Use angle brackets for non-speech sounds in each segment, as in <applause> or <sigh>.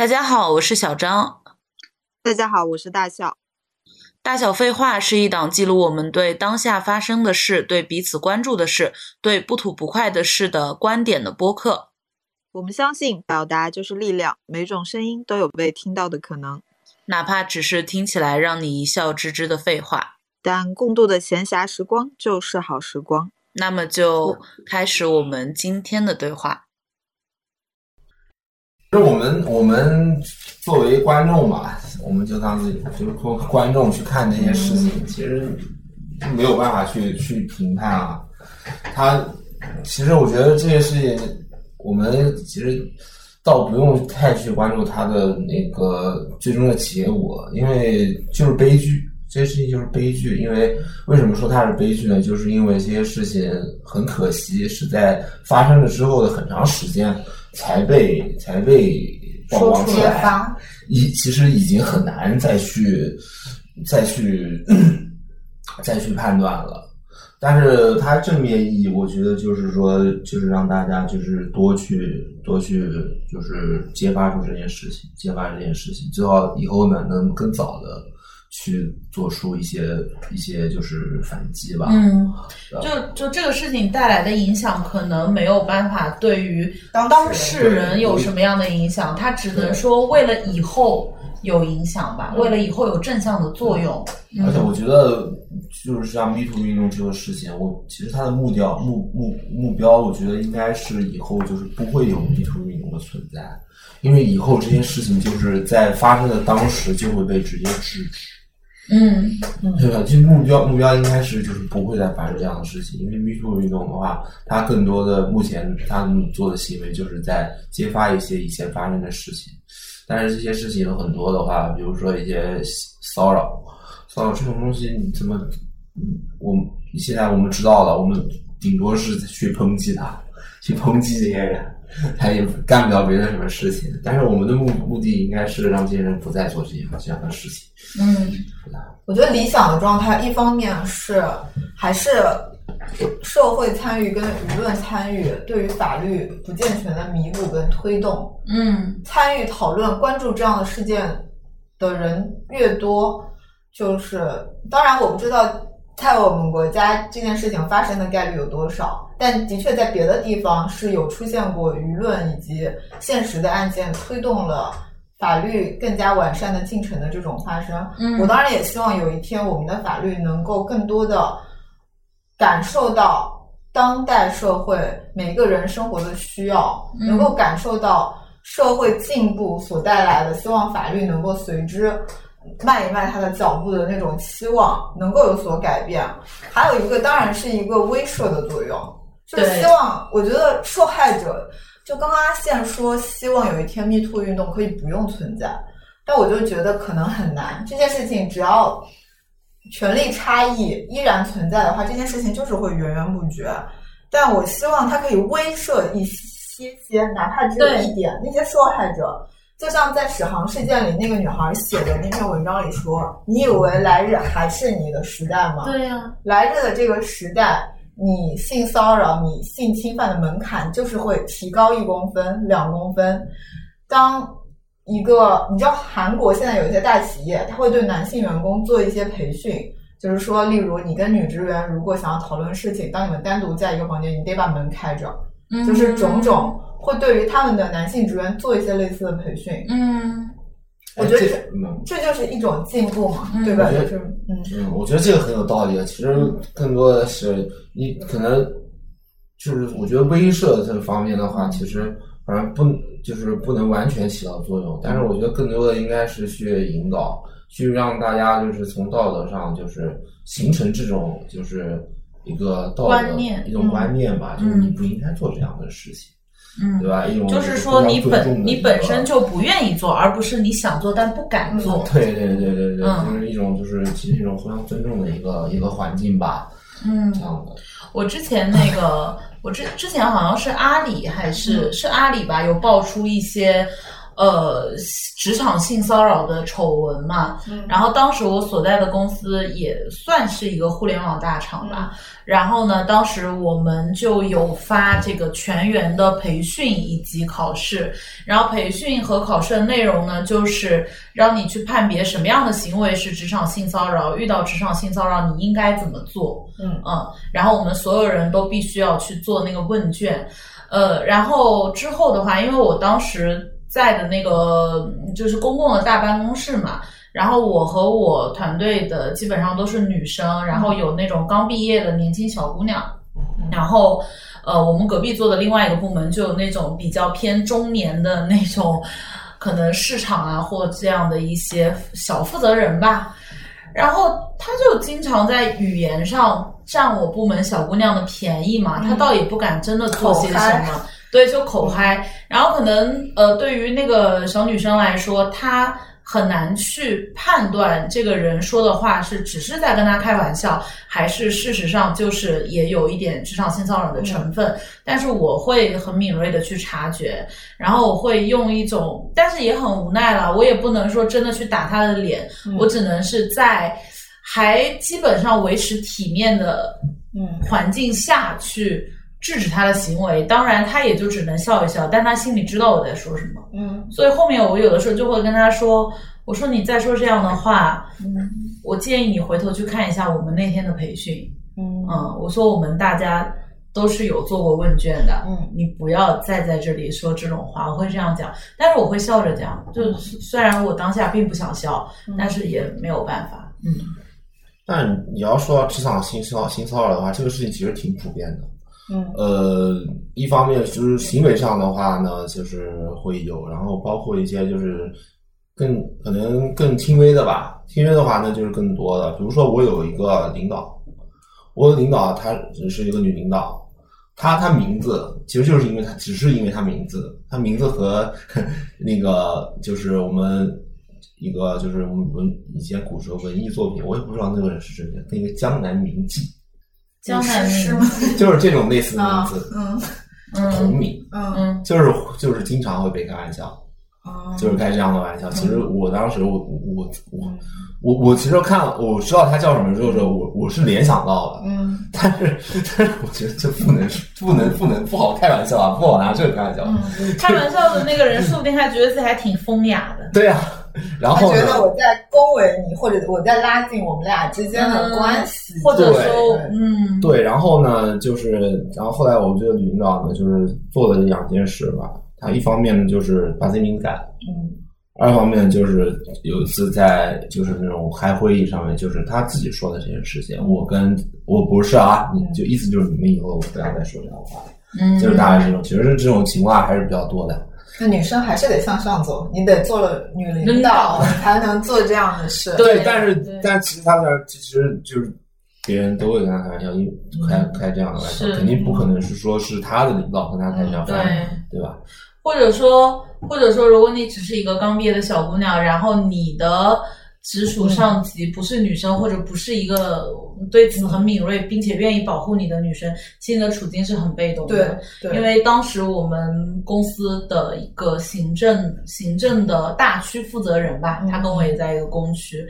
大家好，我是小张。大家好，我是大笑。大小废话是一档记录我们对当下发生的事、对彼此关注的事、对不吐不快的事的观点的播客。我们相信表达就是力量，每种声音都有被听到的可能，哪怕只是听起来让你一笑置之的废话。但共度的闲暇时光就是好时光。那么就开始我们今天的对话。其实我们我们作为观众吧，我们就当自己就是说观众去看这件事情，其实没有办法去去评判啊。他其实我觉得这件事情，我们其实倒不用太去关注他的那个最终的结果，因为就是悲剧，这些事情就是悲剧。因为为什么说它是悲剧呢？就是因为这些事情很可惜是在发生了之后的很长时间。才被才被曝光出来，已其实已经很难再去再去再去判断了。但是它正面意义，我觉得就是说，就是让大家就是多去多去就是揭发出这件事情，揭发这件事情，最好以后呢能更早的。去做出一些一些就是反击吧。嗯，就就这个事情带来的影响，可能没有办法对于当事人有什么样的影响，他只能说为了以后有影响吧，为了以后有正向的作用。而且我觉得，就是像 Me Too 运动这个事情，我其实它的目标目目目标，我觉得应该是以后就是不会有 Me Too 运动的存在，因为以后这些事情就是在发生的当时就会被直接制止。嗯，对吧？其实目标目标应该是就是不会再发生这样的事情，因为 Me Too 运动的话，它更多的目前他们做的行为就是在揭发一些以前发生的事情，但是这些事情有很多的话，比如说一些骚扰，骚扰这种东西，你怎么，嗯，我现在我们知道了，我们顶多是去抨击他，去抨击这些人。他也干不了别的什么事情，但是我们的目目的应该是让这些人不再做这些这样的事情。嗯，我觉得理想的状态，一方面是还是社会参与跟舆论参与对于法律不健全的弥补跟推动。嗯，参与讨论关注这样的事件的人越多，就是当然我不知道。在我们国家这件事情发生的概率有多少？但的确在别的地方是有出现过舆论以及现实的案件推动了法律更加完善的进程的这种发生。嗯，我当然也希望有一天我们的法律能够更多的感受到当代社会每个人生活的需要，能够感受到社会进步所带来的，希望法律能够随之。迈一迈他的脚步的那种期望能够有所改变，还有一个当然是一个威慑的作用，就是希望我觉得受害者就刚刚阿宪说希望有一天 Me Too 运动可以不用存在，但我就觉得可能很难。这件事情只要权力差异依然存在的话，这件事情就是会源源不绝。但我希望它可以威慑一些些，哪怕只有一点那些受害者。就像在史航事件里，那个女孩写的那篇文章里说：“你以为来日还是你的时代吗？”对呀，来日的这个时代，你性骚扰、你性侵犯的门槛就是会提高一公分、两公分。当一个你知道，韩国现在有一些大企业，他会对男性员工做一些培训，就是说，例如你跟女职员如果想要讨论事情，当你们单独在一个房间，你得把门开着，就是种种。会对于他们的男性职员做一些类似的培训，嗯，我觉得这这就是一种进步嘛，对吧？就是嗯嗯，我觉得这个很有道理。其实更多的是你可能就是我觉得威慑这方面的话，其实反正不就是不能完全起到作用。但是我觉得更多的应该是去引导，去让大家就是从道德上就是形成这种就是一个道德一种观念吧，就是你不应该做这样的事情。嗯，对吧？一种就是说，你本你本身就不愿意做，而不是你想做但不敢做。对对对对对，就是一种就是其实一种互相尊重的一个一个环境吧。嗯，这样的。我之前那个，我之之前好像是阿里还是是阿里吧，有爆出一些。呃职场性骚扰的丑闻嘛。嗯然后当时我所在的公司也算是一个互联网大厂吧。然后呢，当时我们就有发这个全员的培训以及考试。然后培训和考试的内容呢，就是让你去判别什么样的行为是职场性骚扰，遇到职场性骚扰你应该怎么做。嗯嗯，然后我们所有人都必须要去做那个问卷。呃，然后之后的话，因为我当时在的那个嗯就是公共的大办公室嘛，然后我和我团队的基本上都是女生，然后有那种刚毕业的年轻小姑娘，然后呃，我们隔壁做的另外一个部门就有那种比较偏中年的那种，可能市场啊或这样的一些小负责人吧。然后他就经常在语言上占我部门小姑娘的便宜嘛，他倒也不敢真的做些什么，对，就口嗨。然后可能呃，对于那个小女生来说，她很难去判断这个人说的话是只是在跟她开玩笑，还是事实上就是也有一点职场性骚扰的成分。但是我会很敏锐的去察觉，然后我会用一种，但是也很无奈了，我也不能说真的去打她的脸，我只能是在还基本上维持体面的嗯环境下去制止他的行为。当然，他也就只能笑一笑，但他心里知道我在说什么。嗯所以后面我有的时候就会跟他说：“我说你再说这样的话，嗯我建议你回头去看一下我们那天的培训。嗯嗯，我说我们大家都是有做过问卷的，嗯你不要再在这里说这种话。我会这样讲，但是我会笑着讲，就虽然我当下并不想笑，但是也没有办法。嗯但你要说到职场性骚性骚扰的话，这个事情其实挺普遍的。嗯呃，一方面就是行为上的话呢，就是会有，然后包括一些就是更可能更轻微的吧。轻微的话呢，就是更多的，比如说我有一个领导，我的领导她是一个女领导，她她名字其实就是因为她只是因为她名字，她名字和 <laughs> 那个就是我们一个就是我们文以前古时候文艺作品，我也不知道那个人是真的，那个江南名妓，江南是名吗？<laughs> 就是这种类似的名啊字。嗯同名，嗯嗯就是就是经常会被开玩笑，哦就是开这样的玩笑。其实我当时我我我我我其实看我知道他叫什么之后，我我是联想到了，嗯 <laughs> 但是但是我觉得这不能不能不能不好开玩笑啊，不好拿这个开玩笑。嗯，开玩笑的那个人，说不定还觉得自己还挺风雅的。对呀、然后呢？觉得我在恭维你，或者我在拉近我们俩之间的关系，或者说对，嗯，对，然后呢，就是，然后后来我们这个领导呢，就是做了两件事吧。他一方面呢，就是把自己名字改了，嗯二方面就是有一次在就是那种开会议上面，就是他自己说的这件事情，我跟我不是啊，你就意思就是你们以后不要再说这样的话，嗯，就是大概这种，其实这种情况还是比较多的。那女生还是得向上走，你得做了女领领导才能做这样的事。对但是但其实他那儿其实就是别人都会跟他开玩笑，因为开开这样的玩笑，肯定不可能是说是他的领导跟他开这样对玩笑，对吧？或者说，或者说，如果你只是一个刚毕业的小姑娘，然后你的直属上级不是女生，或者不是一个对此很敏锐并且愿意保护你的女生，其实你的处境是很被动的。对对，因为当时我们公司的一个行政行政的大区负责人吧，嗯。他跟我也在一个工区，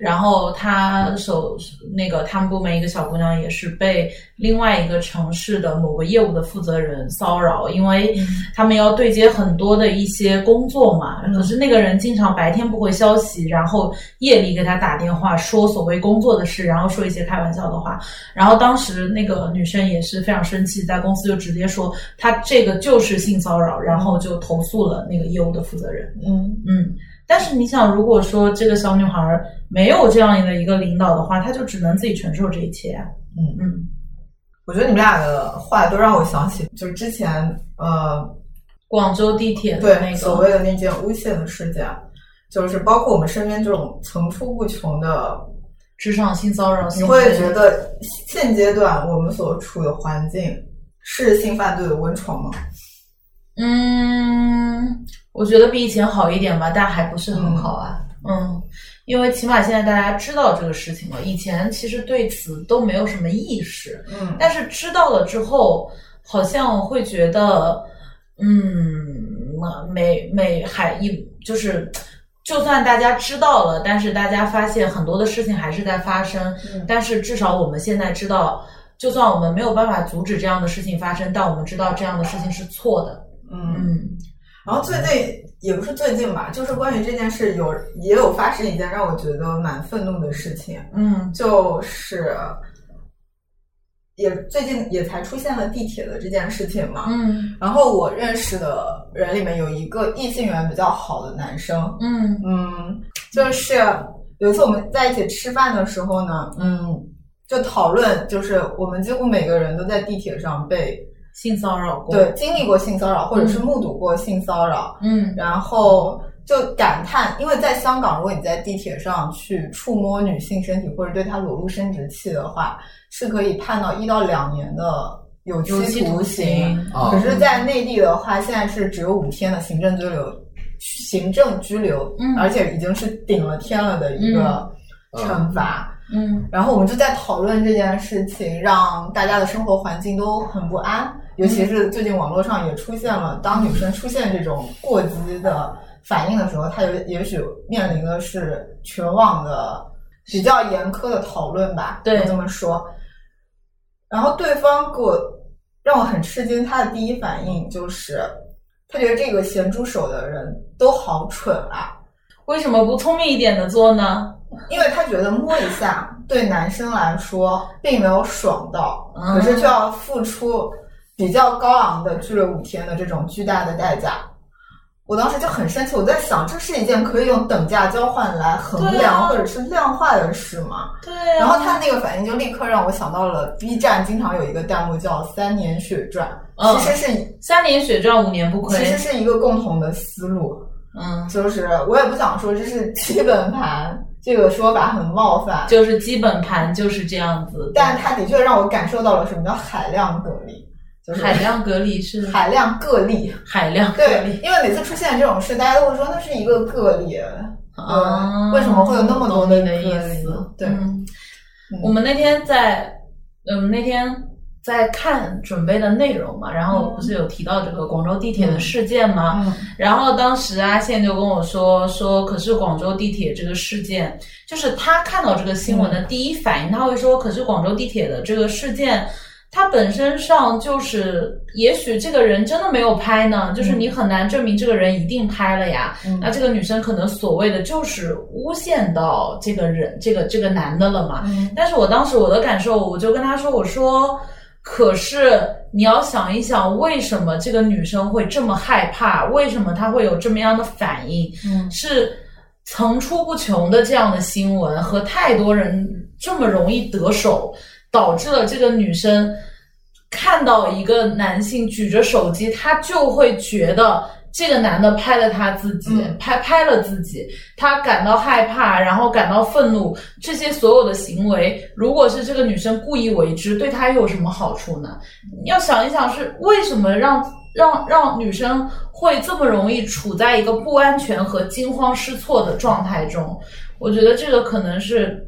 然后他手那个他们部门一个小姑娘也是被另外一个城市的某个业务的负责人骚扰，因为他们要对接很多的一些工作嘛，嗯。可是那个人经常白天不回消息，然后夜里给他打电话说所谓工作的事，然后说一些开玩笑的话，然后当时那个女生也是非常生气，在公司就直接说他这个就是性骚扰，然后就投诉了那个业务的负责人。嗯。嗯，但是你想，如果说这个小女孩没有这样的一个领导的话，她就只能自己承受这一切啊。嗯嗯我觉得你们俩的话都让我想起，就是之前呃，广州地铁的对那个，所谓的那件诬陷的事件，就是包括我们身边这种层出不穷的，职场性骚扰，你会觉得现阶段我们所处的环境是性犯罪的温床吗？嗯，我觉得比以前好一点吧，但还不是很好啊。嗯，因为起码现在大家知道这个事情了，以前其实对此都没有什么意识，嗯但是知道了之后，好像会觉得，嗯，每每还一就是。就算大家知道了，但是大家发现很多的事情还是在发生。嗯但是至少我们现在知道，就算我们没有办法阻止这样的事情发生，但我们知道这样的事情是错的。嗯。嗯然后最近也不是最近吧，就是关于这件事有也有发生一件让我觉得蛮愤怒的事情，嗯。就是也最近也才出现了地铁的这件事情嘛。嗯。然后我认识的人里面有一个异性缘比较好的男生，嗯。嗯，就是有一次我们在一起吃饭的时候呢，嗯，就讨论，就是我们几乎每个人都在地铁上被性骚扰过。对经历过性骚扰，或者是目睹过性骚扰，嗯。然后就感叹，因为在香港，如果你在地铁上去触摸女性身体或者对她裸露生殖器的话，是可以判到一到两年的有有期期徒徒刑啊。可是，在内地的话，现在是只有五天的行政拘留，行政拘留，嗯。而且已经是顶了天了的一个嗯。惩罚。嗯然后我们就在讨论这件事情，让大家的生活环境都很不安。尤其是最近网络上也出现了，当女生出现这种过激的反应的时候，她有也许面临的是全网的比较严苛的讨论吧。对我这么说。然后对方给我让我很吃惊，他的第一反应就是，他觉得这个咸猪手的人都好蠢啊。为什么不聪明一点的做呢？因为他觉得摸一下对男生来说并没有爽到，嗯可是却要付出比较高昂的拘留五天的这种巨大的代价。我当时就很生气，我在想，这是一件可以用等价交换来衡量或者是量化的事吗？对、然后他那个反应就立刻让我想到了 B 站经常有一个弹幕叫“三年血赚”，嗯其实是三年血赚，五年不亏其。实是一个共同的思路。嗯，就是我也不想说这是基本盘这个说法很冒犯，就是基本盘就是这样子。但它的确让我感受到了什么叫海量隔离，就是海量隔离是海量个例。海量个例，，因为每次出现这种事，大家都会说那是一个个例，啊，为什么会有那么多的懂你的意思？对我们那天在，嗯，那天在看准备的内容嘛，然后不是有提到这个广州地铁的事件吗？嗯然后当时阿宪就跟我说说，可是广州地铁这个事件，就是他看到这个新闻的第一反应，他会说，可是广州地铁的这个事件。它本身上就是，也许这个人真的没有拍呢，就是你很难证明这个人一定拍了呀。嗯那这个女生可能所谓的就是诬陷到这个人，这个这个男的了嘛。嗯但是我当时我的感受，我就跟他说，我说，可是你要想一想，为什么这个女生会这么害怕？为什么她会有这么样的反应？嗯是层出不穷的这样的新闻和太多人这么容易得手，导致了这个女生看到一个男性举着手机，她就会觉得。这个男的拍了他自己，嗯拍拍了自己，他感到害怕，然后感到愤怒，这些所有的行为，如果是这个女生故意为之，对她又有什么好处呢？你要想一想，是为什么让让让女生会这么容易处在一个不安全和惊慌失措的状态中？我觉得这个可能是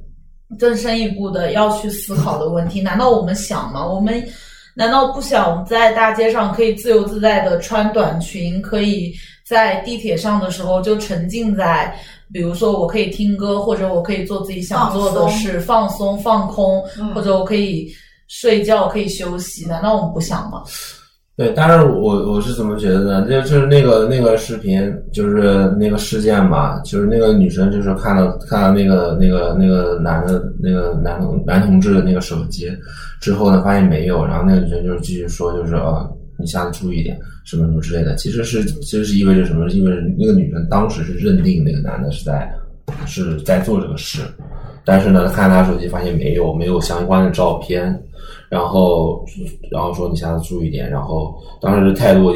更深一步的要去思考的问题。难道我们想吗？我们难道不想我们在大街上可以自由自在的穿短裙，可以在地铁上的时候就沉浸在，比如说我可以听歌，或者我可以做自己想做的事，放松放空，嗯或者我可以睡觉，可以休息？难道我们不想吗？对，但是我我是怎么觉得呢？就就是那个那个视频，就是那个事件嘛，就是那个女生就是看到看到那个那个那个男的那个男同男同志的那个手机之后呢，发现没有，然后那个女生就是继续说，就是呃，你下次注意点，什么什么之类的。其实是其实是意味着什么？意味着那个女生当时是认定那个男的是在是在做这个事，但是呢，看他手机发现没有没有相关的照片，然后然后说你下次注意点，然后当时态度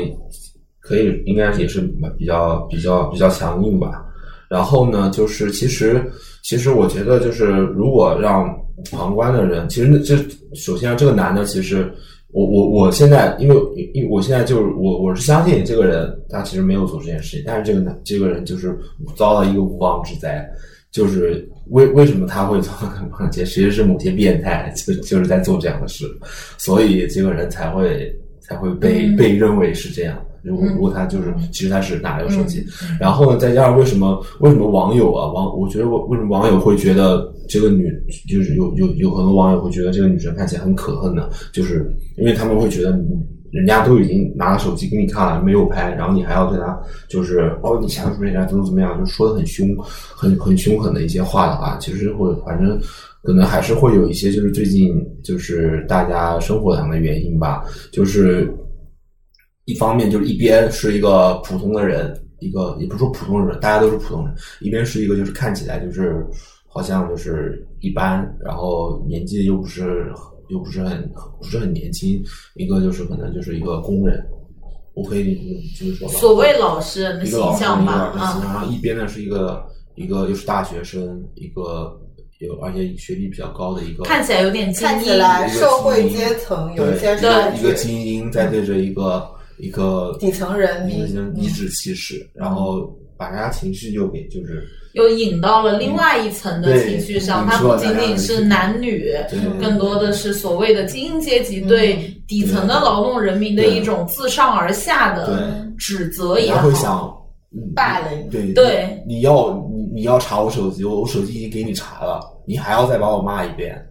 可以应该也是比较比较比较强硬吧。然后呢，就是其实其实我觉得就是如果让旁观的人，其实那这首先这个男的其实。我我我现在，因为因为我现在就是我我是相信这个人他其实没有做这件事情，但是这个男这个人就是遭到一个无妄之灾，就是为为什么他会遭到这些，其实是某些变态就就是在做这样的事，所以这个人才会才会被、嗯被认为是这样，如果如果他就是其实他是拿了个手机，然后呢，再加上为什么为什么网友啊网，我觉得我为什么网友会觉得这个女就是有有有很多网友会觉得这个女生看起来很可恨呢？就是因为他们会觉得人家都已经拿了手机给你看了，没有拍，然后你还要对他就是哦，你想什么人家怎么怎么样，就说的很凶，很很凶狠的一些话的话，其实会反正可能还是会有一些就是最近就是大家生活上的原因吧，就是一方面就是一边是一个普通的人，一个也不是说普通人，大家都是普通人，一边是一个就是看起来就是好像就是一般，然后年纪又不是又不是很不是很年轻，一个就是可能就是一个工人，我可以就是说吧所谓老实人的形一个老师象吧，一个老师形啊，然后一边呢是一个一个又是大学生，一个有而且学历比较高的一个，看起来有点精英，看起来社会阶层有一些对一个，精英在对着一个一个底层人民一个颐指气使，然后把大家情绪又给就是又引到了另外一层的情绪上，对它不仅仅是男女更多的是所谓的精英阶级对底层的劳动人民的一种自上而下的指责也他好会，想嗯霸凌对对你你要你你要查我手机，我我手机已经给你查了，你还要再把我骂一遍，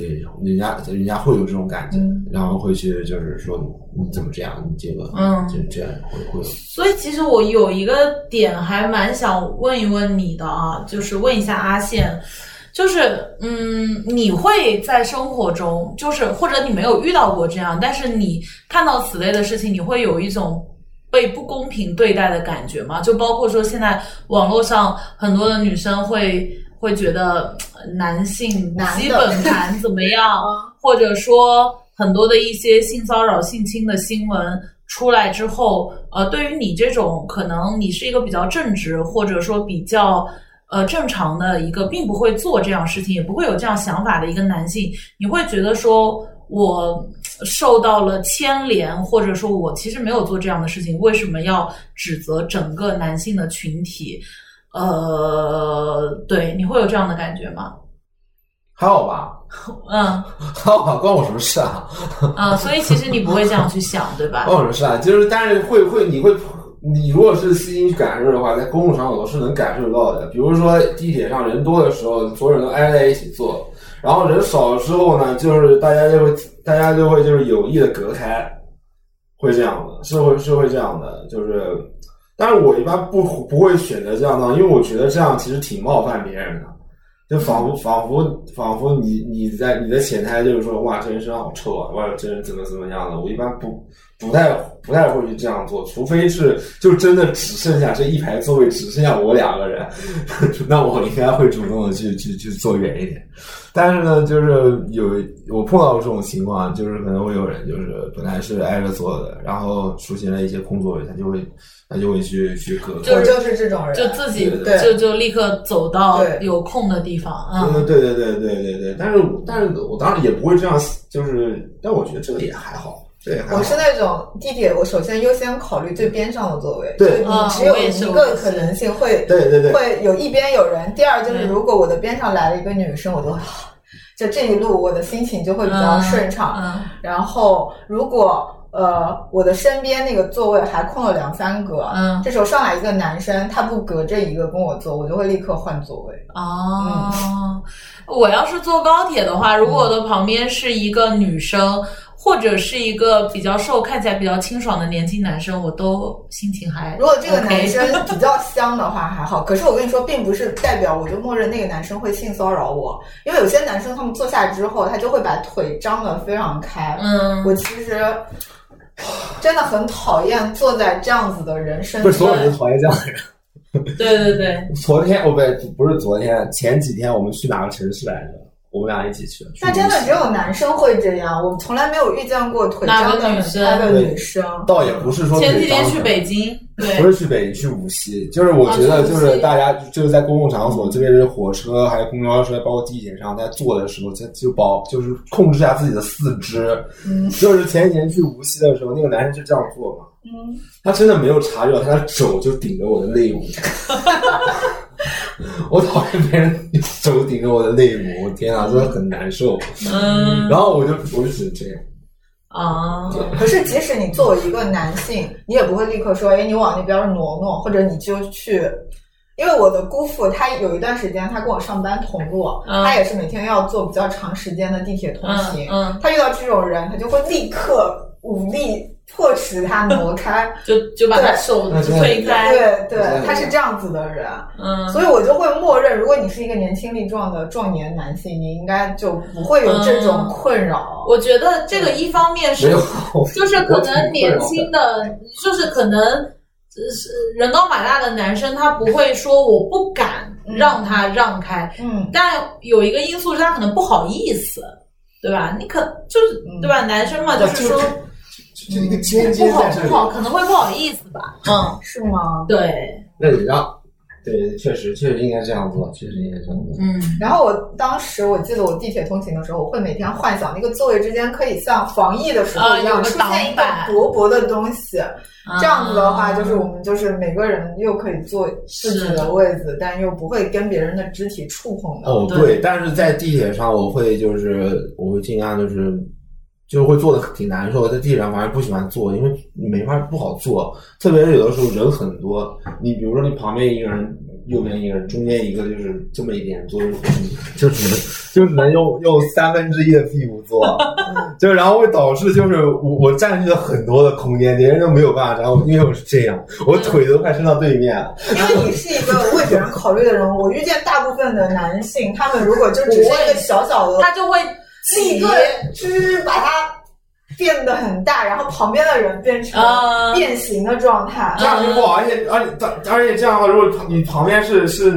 对，人家人家会有这种感觉，嗯。然后会去就是说你怎么这样，你这个嗯。就这样会会有所以其实我有一个点还蛮想问一问你的啊，就是问一下阿宪，就是嗯，你会在生活中，就是或者你没有遇到过这样，但是你看到此类的事情，你会有一种被不公平对待的感觉吗？就包括说现在网络上很多的女生会会觉得呃男性基本盘怎么样，<laughs> 或者说很多的一些性骚扰、性侵的新闻出来之后，呃，对于你这种可能你是一个比较正直，或者说比较呃正常的一个，并不会做这样事情，也不会有这样想法的一个男性，你会觉得说我受到了牵连，或者说我其实没有做这样的事情，为什么要指责整个男性的群体？呃，对，你会有这样的感觉吗？还好吧，<laughs> 嗯还好吧，关我什么事啊？啊、所以其实你不会这样去想，对吧？<laughs> 关我什么事啊？就是但是会会你会你如果是细心去感受的话，在公共场所是能感受到的。比如说地铁上人多的时候，所有人都挨在一起坐，然后人少的时候呢，就是大家就会大家就会就是有意的隔开，会这样的，是会是会这样的，就是。但是我一般不不会选择这样的，因为我觉得这样其实挺冒犯别人的，就仿佛仿佛仿佛你你在你的潜台就是说，哇，这人身上好臭啊，哇，这人怎么怎么样的。我一般不不太不太会去这样做，除非是就真的只剩下这一排座位只剩下我两个人，<laughs> 那我应该会主动的去去去坐远一点。但是呢，就是有我碰到过这种情况，就是可能会有人就是本来是挨着坐的，然后出现了一些空座位，他就会他就会去去隔开。我就是这种人，就自己对对就就立刻走到有空的地方啊。对对对对对对对，但是但是我当然也不会这样，就是，但我觉得这个也还好，这也还好。我是那种地铁，我首先优先考虑最边上的座位，对就你只有一个可能性会对对对会有一边有人。第二就是嗯如果我的边上来了一个女生，我就会就这一路我的心情就会比较顺畅。嗯然后如果呃我的身边那个座位还空了两三个，嗯这时候上来一个男生，他不隔着一个跟我坐，我就会立刻换座位。哦，我要是坐高铁的话，如果我的旁边是一个女生，或者是一个比较瘦、看起来比较清爽的年轻男生，我都心情还如果这个男生比较香的话还好，可是我跟你说，并不是代表我就默认那个男生会性骚扰我，因为有些男生他们坐下之后，他就会把腿张得非常开。嗯我其实 <sighs> 真的很讨厌坐在这样子的人身不是所有边。人都讨厌这样的人。对对对，<laughs> 昨天哦不对，不是昨天，前几天我们去哪个城市来着？我们俩一起去。去但真的只有男生会这样，我们从来没有遇见过腿哪个张得很女生的女生。倒也不是说前几天去北京，对不是去北京，去无锡。就是我觉得，就是大家就是在公共场所，特别是火车、还有公交车，包括地铁上，在坐的时候，就就保就是控制一下自己的四肢。嗯 <laughs> 就是前几天去无锡的时候，那个男生就这样做嘛，嗯，他真的没有察觉到，他的手就顶着我的肋骨。<laughs> <laughs> 我讨厌别人手顶着我的肋骨，我天啊，真的很难受。嗯然后我就我就只能这样，啊，可是即使你作为一个男性，你也不会立刻说，哎，你往那边挪挪，或者你就去。因为我的姑父他有一段时间他跟我上班同路，嗯他也是每天要坐比较长时间的地铁通勤。嗯嗯他遇到这种人，他就会立刻武力迫使他挪开。<laughs> 就就把他手推开，对对对，他是这样子的人，嗯，所以我就会默认，如果你是一个年轻力壮的壮年男性，你应该就不会有这种困扰。我觉得这个一方面是，就是可能年轻的，就是可能呃是人高马大的男生，他不会说我不敢让他让开，嗯，但有一个因素是他可能不好意思，对吧？你可就是嗯对吧？男生嘛，就是说就一个尖尖不好在这里不。好，可能会不好意思吧。嗯，是吗？对，那你让，对，确实确实应该这样做，确实应该这样做。嗯然后我当时我记得我地铁通勤的时候，我会每天幻想那个座位之间可以像防疫的时候一样啊出现一个薄薄的东西，这样子的话，就是我们们就是每个人又可以坐自己的位置，但又不会跟别人的肢体触碰的。哦，对对，但是在地铁上，我会就是我会尽量就是就是会做的挺难受的，在地铁上反正不喜欢坐，因为没法不好坐，特别是有的时候人很多，你比如说你旁边一个人，右边一个人，中间一个就是这么一点坐，就只能 <laughs> 就只能用用三分之一的屁股坐，<laughs> 就然后会导致就是我我占据了很多的空间，别人都没有办法，然后因为我是这样，我腿都快伸到对面了。因为你是一个为别人考虑的人，我遇见大部分的男性，他们如果就只是一个小小的他就会立刻就是把它变得很大，然后旁边的人变成啊变形的状态。这样就不好，而且而且而且这样的话，如果你旁边是是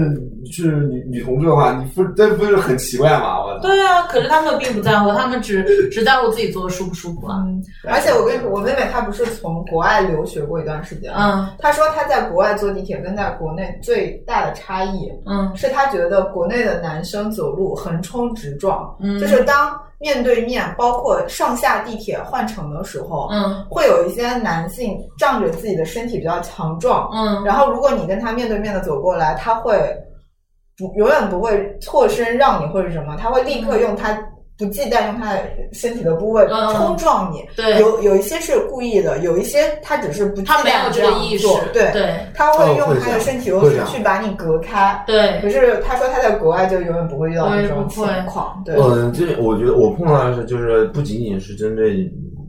是女女同志的话，你不这不是很奇怪吗？我操！对啊，可是他们并不在乎，他们只只在乎自己坐的舒不舒服啊。嗯，而且我跟你说，我妹妹她不是从国外留学过一段时间吗？嗯她说她在国外坐地铁跟在国内最大的差异嗯是她觉得国内的男生走路横冲直撞，嗯，就是当面对面，包括上下地铁换乘的时候，嗯会有一些男性仗着自己的身体比较强壮，嗯然后如果你跟他面对面的走过来，他会不永远不会错身让你或者什么，他会立刻用他不忌惮用他的身体的部位嗯冲撞你。对，有有一些是故意的，有一些他只是不忌他没有这个意识做，对，对他会用他的身体优势去把你隔开。对可是他说他在国外就永远不会遇到这种不会情况，对，嗯，这我觉得我碰到的是，就是不仅仅是针对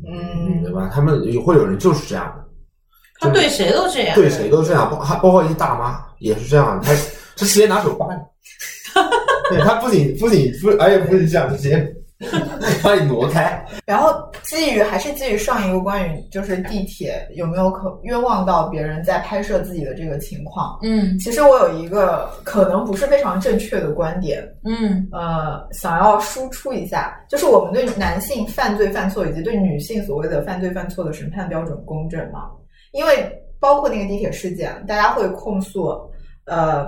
嗯对吧？他们会有人就是这样的，他对谁都这样。对谁都这样，包还包括一些大妈也是这样，他他直接拿手扒你，<laughs> 对他不仅不仅不，而且不是这样，直接 <laughs> 把你挪开。然后基于还是基于上一个关于就是地铁有没有可冤枉到别人在拍摄自己的这个情况，嗯其实我有一个可能不是非常正确的观点，嗯呃，想要输出一下，就是我们对男性犯罪犯错以及对女性所谓的犯罪犯错的审判标准公正吗？因为包括那个地铁事件，大家会控诉，呃，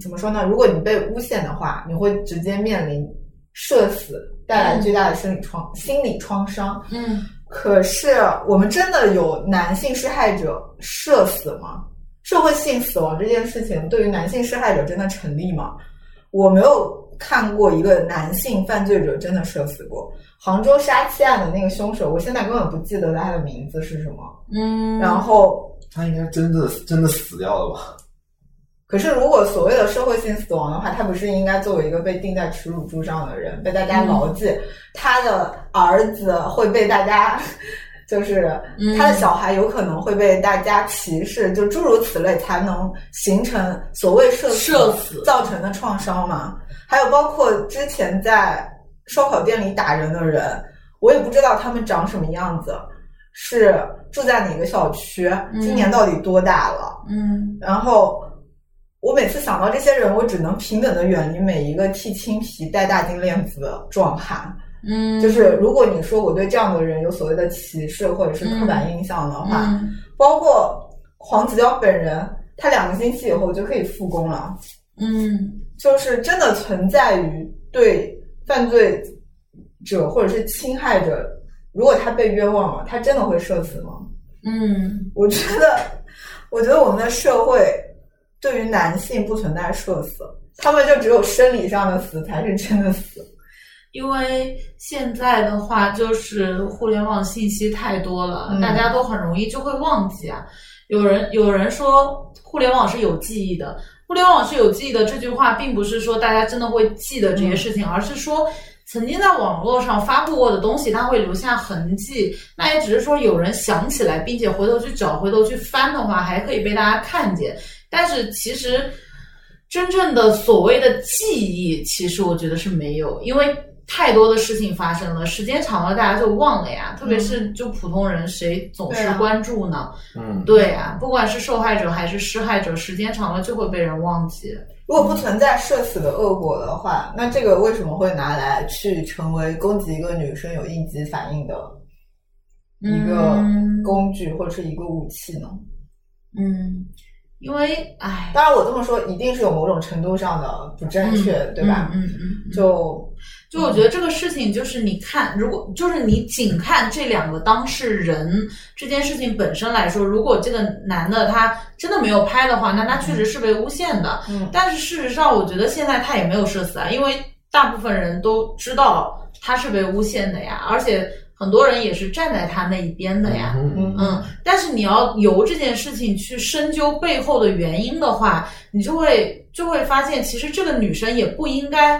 怎么说呢？如果你被诬陷的话，你会直接面临社死，带来巨大的心理创、心理创伤。嗯可是我们真的有男性施害者社死吗？社会性死亡这件事情对于男性施害者真的成立吗？我没有看过一个男性犯罪者真的社死过。杭州杀妻案的那个凶手，我现在根本不记得他的名字是什么。嗯，然后，他应该真的真的死掉了吧？可是如果所谓的社会性死亡的话，他不是应该作为一个被钉在耻辱柱上的人，被大家牢记，他的儿子会被大家。<laughs> 就是嗯他的小孩有可能会被大家歧视，就诸如此类，才能形成所谓社社死造成的创伤嘛。还有包括之前在烧烤店里打人的人，我也不知道他们长什么样子，是住在哪个小区，今年到底多大了？嗯然后我每次想到这些人，我只能平等的远离每一个剃青皮、戴大金链子的壮汉。嗯，就是如果你说我对这样的人有所谓的歧视或者是刻板印象的话，嗯包括黄子佼本人，他两个星期以后就可以复工了。嗯就是真的存在于对犯罪者或者是侵害者，如果他被冤枉了，他真的会社死吗？嗯我觉得，我觉得我们的社会对于男性不存在社死，他们就只有生理上的死才是真的死。因为现在的话，就是互联网信息太多了，嗯大家都很容易就会忘记啊。有人有人说互联网是有记忆的，互联网是有记忆的这句话，并不是说大家真的会记得这些事情，而是说曾经在网络上发布过的东西，它会留下痕迹。那也只是说有人想起来，并且回头去找、回头去翻的话，还可以被大家看见。但是其实真正的所谓的记忆，其实我觉得是没有，因为太多的事情发生了，时间长了大家就忘了呀。特别是就普通人，谁总是关注呢？嗯，对呀、不管是受害者还是施害者，时间长了就会被人忘记。如果不存在社死的恶果的话，那这个为什么会拿来去成为攻击一个女生有应激反应的一个嗯工具或者是一个武器呢？嗯，因为唉，当然，我这么说一定是有某种程度上的不正确，对吧？嗯嗯嗯嗯就就我觉得这个事情，就是你看，如果就是你仅看这两个当事人这件事情本身来说，如果这个男的他真的没有拍的话，那他确实是被诬陷的。嗯但是事实上，我觉得现在他也没有社死啊，因为大部分人都知道他是被诬陷的呀，而且很多人也是站在他那一边的呀。嗯嗯。嗯，但是你要由这件事情去深究背后的原因的话，你就会就会发现，其实这个女生也不应该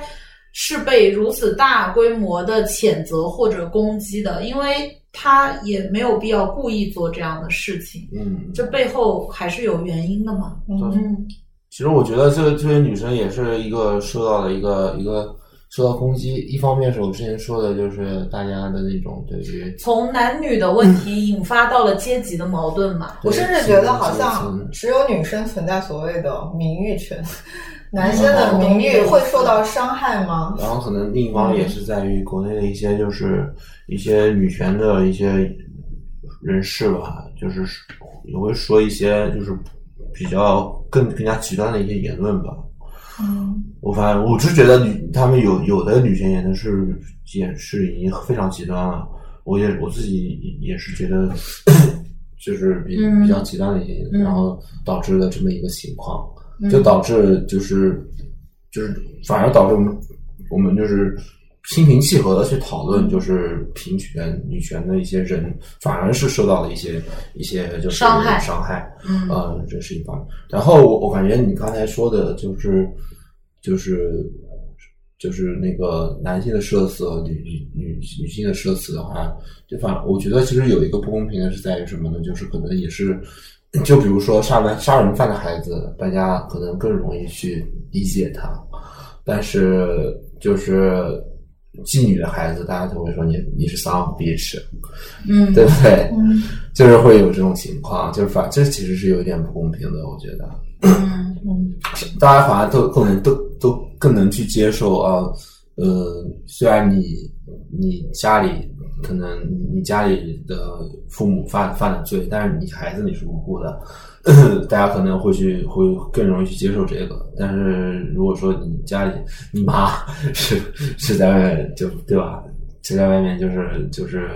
是被如此大规模的谴责或者攻击的，因为她也没有必要故意做这样的事情，嗯，这背后还是有原因的嘛。嗯。嗯。其实我觉得这这些女生也是一个受到了一个一个受到攻击。一方面是我之前说的，就是大家的那种对于从男女的问题引发到了阶级的矛盾嘛。我甚至觉得好像只有女生存在所谓的名誉权，男生的名誉会受到伤害吗？然后可能另一方面也是在于国内的一些就是一些女权的一些人士吧，就是也会说一些就是比较更更加极端的一些言论吧。嗯。我反正我是觉得女他们有有的女权演的是也是已经非常极端了，我也我自己也是觉得 <coughs> 就是比嗯。比较极端的一些，嗯。然后导致了这么一个情况，嗯。就导致就是就是反而导致我们我们就是心平气和的去讨论就是平权女权的一些人，反而是受到了一些一些就是伤害伤害，嗯呃，这是一方面。然后我我感觉你刚才说的就是就是就是那个男性的社死和女女女女性的社死的话，就反我觉得其实有一个不公平的是在于什么呢？就是可能也是。就比如说杀人杀人犯的孩子，大家可能更容易去理解他，但是就是妓女的孩子，大家都会说你你是 son of bitch，嗯。对不对？嗯。就是会有这种情况，就是反这其实是有点不公平的，我觉得。嗯嗯。大家反而都更能都都更能去接受啊，呃，虽然你你家里可能你家里的父母犯犯了罪，但是你孩子你是无辜的，<clears throat> 大家可能会去会更容易去接受这个。但是如果说你家里你妈 <laughs> 是是在外面就对吧？是在外面就是就是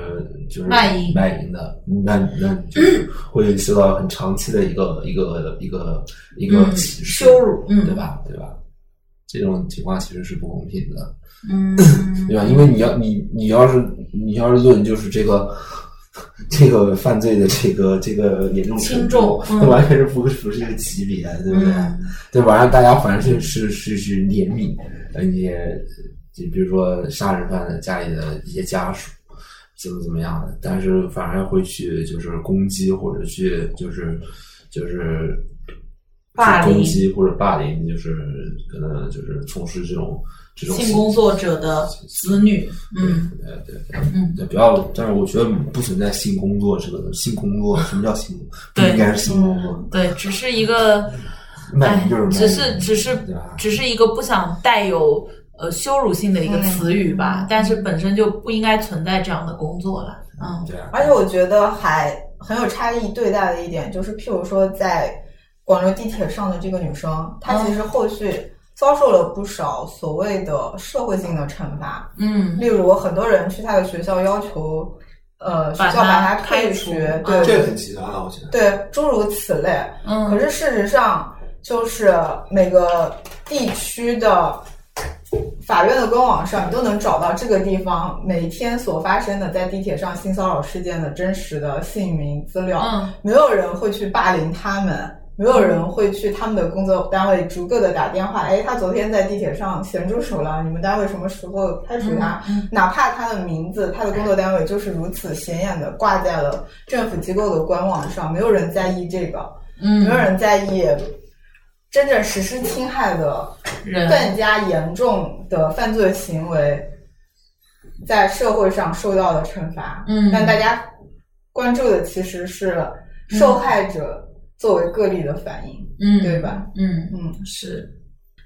就是卖淫卖淫的，那那你就是 <clears throat> 会受到很长期的一个一个一个一个嗯歧视、羞辱嗯对吧？对吧？这种情况其实是不公平的，嗯，<coughs> 对吧？因为你要你你要是你要是论就是这个 <laughs> 这个犯罪的这个这个严重程轻度完全是不不是一个级别，对不对？嗯对吧？让大家反正是是是是怜悯呃一些，就比如说杀人犯的家里的一些家属，怎么怎么样的，但是反而会去就是攻击或者去就是就是霸凌去攻击或者霸凌，就是可能就是从事这种这种性工作者的子女，嗯对对对，嗯对，不要，但是我觉得不存在性工作这个性工作，什么叫性？不对应该是性工作，对，只是一个，哎只是只是？只是一个不想带有呃羞辱性的一个词语吧，但是本身就不应该存在这样的工作了，嗯对啊，而且我觉得还很有差异对待的一点，就是譬如说在广州地铁上的这个女生，她其实后续遭受了不少所谓的社会性的惩罚，嗯。例如很多人去他的学校要求，呃，学把校把她她退开除。对这个很极端了，我觉得。对，诸如此类。嗯，可是事实上，就是每个地区的法院的官网上，你都能找到这个地方每天所发生的在地铁上性骚扰事件的真实的姓名资料。嗯。没有人会去霸凌他们，没有人会去他们的工作单位逐个的打电话，哎，他昨天在地铁上咸猪手了，你们单位什么时候开除他？嗯哪怕他的名字、他的工作单位就是如此显眼的挂在了政府机构的官网上，没有人在意这个，嗯。没有人在意真正实施侵害的人。更加严重的犯罪行为在社会上受到的惩罚。嗯。但大家关注的其实是受害者作为个例的反应，嗯对吧？嗯嗯是。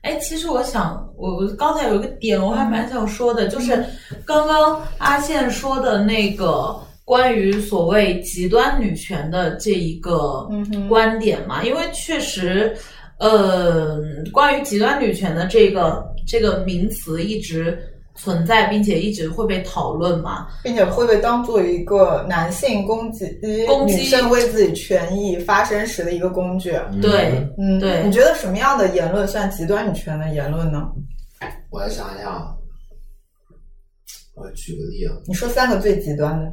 哎，其实我想，我我刚才有一个点，我还蛮想说的，就是刚刚阿宪说的那个关于所谓极端女权的这一个观点嘛，因为确实，呃，关于极端女权的这个这个名词一直存在，并且一直会被讨论嘛。并且会被当做一个男性攻击攻击女生为自己权益发声时的一个工具。对，嗯，对你觉得什么样的言论算极端女权的言论呢？我来想一想啊，我举个例啊，你说三个最极端的。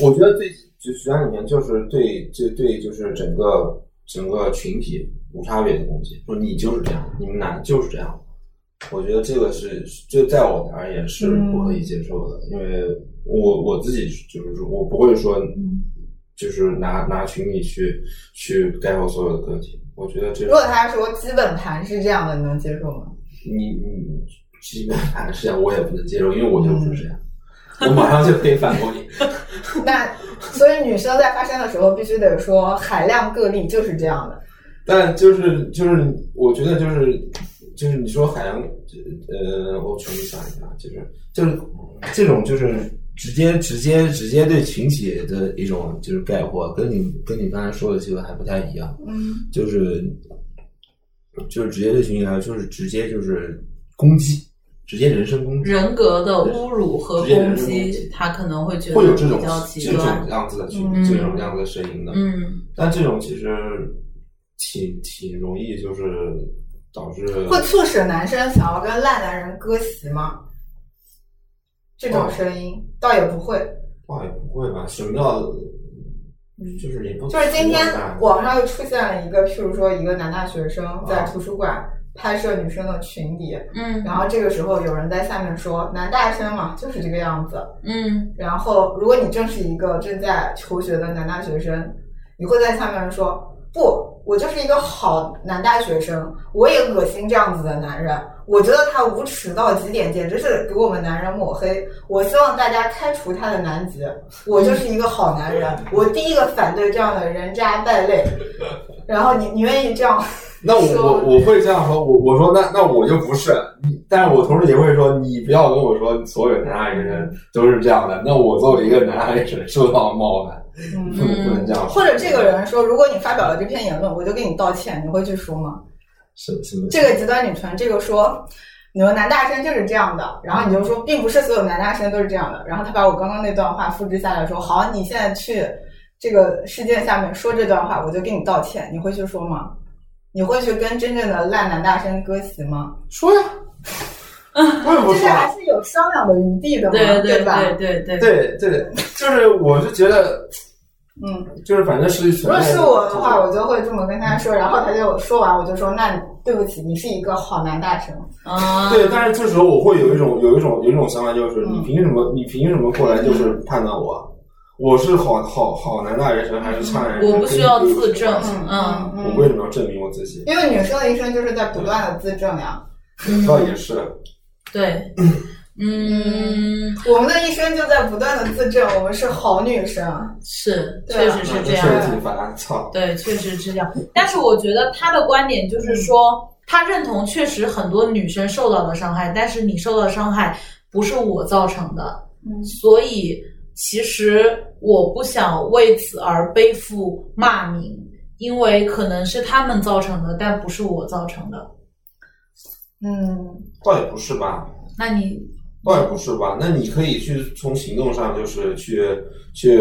我觉得最就极端里面就是对就对就是整个整个群体无差别的攻击，说你就是这样，你们男的就是这样。我觉得这个是就在我而言是不可以接受的，因为我我自己就是说我不会说就是拿拿群体去去概括所有的个体。我觉得这如果他说基本盘是这样的，你能接受吗？你你基本盘是这样，我也不能接受，因为我就不是这样。<laughs> 我马上就可以反驳你。<laughs> 那所以女生在发声的时候必须得说海量个例就是这样的。但就是就是，我觉得就是就是你说海洋，呃，我重新想一下，就是就是这种就是直接直接直接对群体的一种就是概括，跟你跟你刚才说的这个还不太一样，嗯。就是就是直接对群体来说，就是直接就是攻击，直接人身攻击，人格的侮辱和攻击击，他可能会觉得会有这种这种。样子的群，嗯这种样子的声音的，嗯。但这种其实挺挺容易就是导致会促使男生想要跟烂男人割席吗？这种声音、倒也不会。倒也不会吧？什么叫就是你不就是今天网上又出现了一个，譬如说一个男大学生在图书馆拍摄女生的裙底，嗯然后这个时候有人在下面说男大生嘛就是这个样子。嗯然后如果你正是一个正在求学的男大学生，你会在下面说不，我就是一个好男大学生，我也恶心这样子的男人。我觉得他无耻到极点，简直是给我们男人抹黑。我希望大家开除他的男籍。我就是一个好男人，<laughs> 我第一个反对这样的人渣败类。然后你你愿意这样？<laughs> 那我我我会这样说，我我说那那我就不是你，但是我同时也会说，你不要跟我说所有男爱人都是这样的，那我作为一个男爱人受到冒犯，嗯不能这样。或者这个人说，如果你发表了这篇言论，我就给你道歉，你会去说吗？什么什么这个极端女权，这个说你们男大生就是这样的，然后你就说并不是所有男大生都是这样的，然后他把我刚刚那段话复制下来说，好，你现在去这个事件下面说这段话，我就给你道歉，你会去说吗？你会去跟真正的烂男大生割席吗？说呀？为什么就是说？还是有商量的余地的嘛，对对吧？对对对，对对，就是我是觉得，嗯，就是反正是如果是我的话，我就会这么跟他说，然后他就说完，我就说，那对不起，你是一个好男大生。啊，对，但是这时候我会有一种有一种有一种想法，就是嗯。你凭什么你凭什么过来就是判断我？我是好好好男大学生还是差人？生？我不需要自证嗯嗯。我为什么要证明我自己？因为女生的一生就是在不断的自证呀，倒也是，对，<laughs> 嗯，我们的一生就在不断的自证，我们是好女生。是，确实是这确样实烦，操！对，确实是这样。但是我觉得他的观点就是说，他认同确实很多女生受到了伤害，但是你受到的伤害不是我造成的，嗯所以其实我不想为此而背负骂名，因为可能是他们造成的，但不是我造成的。嗯，倒也不是吧，那你倒也不是吧。那你可以去从行动上，就是去去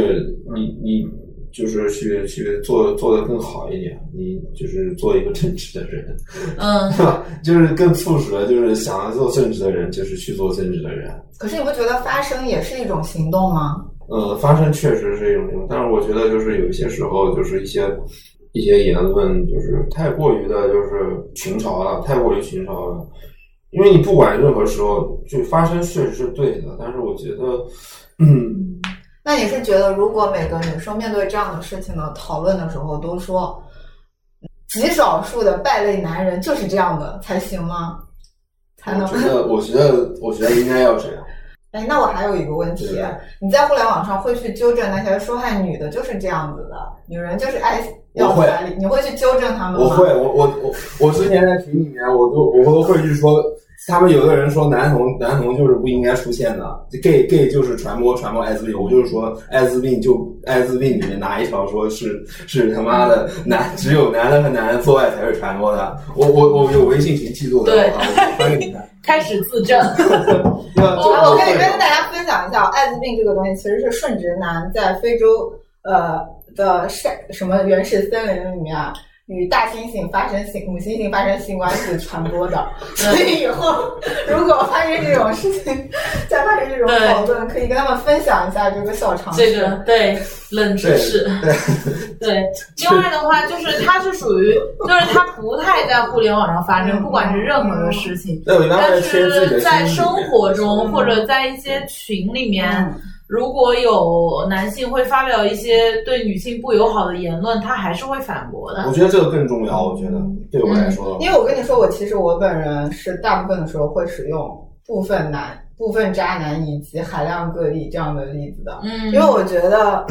你你就是去去做做的更好一点，你就是做一个正直的人，嗯是吧？就是更促使了就是想要做正直的人，就是去做正直的人。可是你不觉得发声也是一种行动吗？呃，发声确实是一种行动，但是我觉得就是有一些时候就是一些一些言论就是太过于的就是群嘲了，太过于群嘲了。因为你不管任何时候，就发生确实是对的，但是我觉得，嗯，那你是觉得，如果每个女生面对这样的事情的讨论的时候，都说极少数的败类男人就是这样的才行吗？才能我觉得，我觉得，我觉得应该要这样。哎，那我还有一个问题，你在互联网上会去纠正那些说害女的就是这样子的，女人就是爱要彩礼，你会去纠正他们吗？我会，我我我我之前在群里面，我都我都会去说，他们有的人说男同男同就是不应该出现的，gay gay 就是传播传播艾滋病，我就是说艾滋病就艾滋病里面哪一条说是是他妈的男只有男的和男的做爱才是传播的，我我我有微信群记录的，我发给你看。<laughs> 开始自证。<laughs> 我跟你会跟大家分享一下，艾滋病这个东西其实是顺直男在非洲呃的山什么原始森林里面啊与大猩猩发生性母猩猩发生性关系传播的。所以以后如果发生这种事情，再发生这种矛盾，可以跟他们分享一下这个小常识。这个对 <laughs> 冷知识，<laughs> 对。另外的话，就是它是属于，就是它不太在互联网上发生，不管是任何的事情。但是在生活中或者在一些群里面，嗯如果有男性会发表一些对女性不友好的言论，他还是会反驳的我。觉得这个更重要。我觉得对我来说，因为我跟你说，我其实我本人是大部分的时候会使用部分男、<coughs> 部分渣男以及海量个例这样的例子的。嗯，因为我觉得，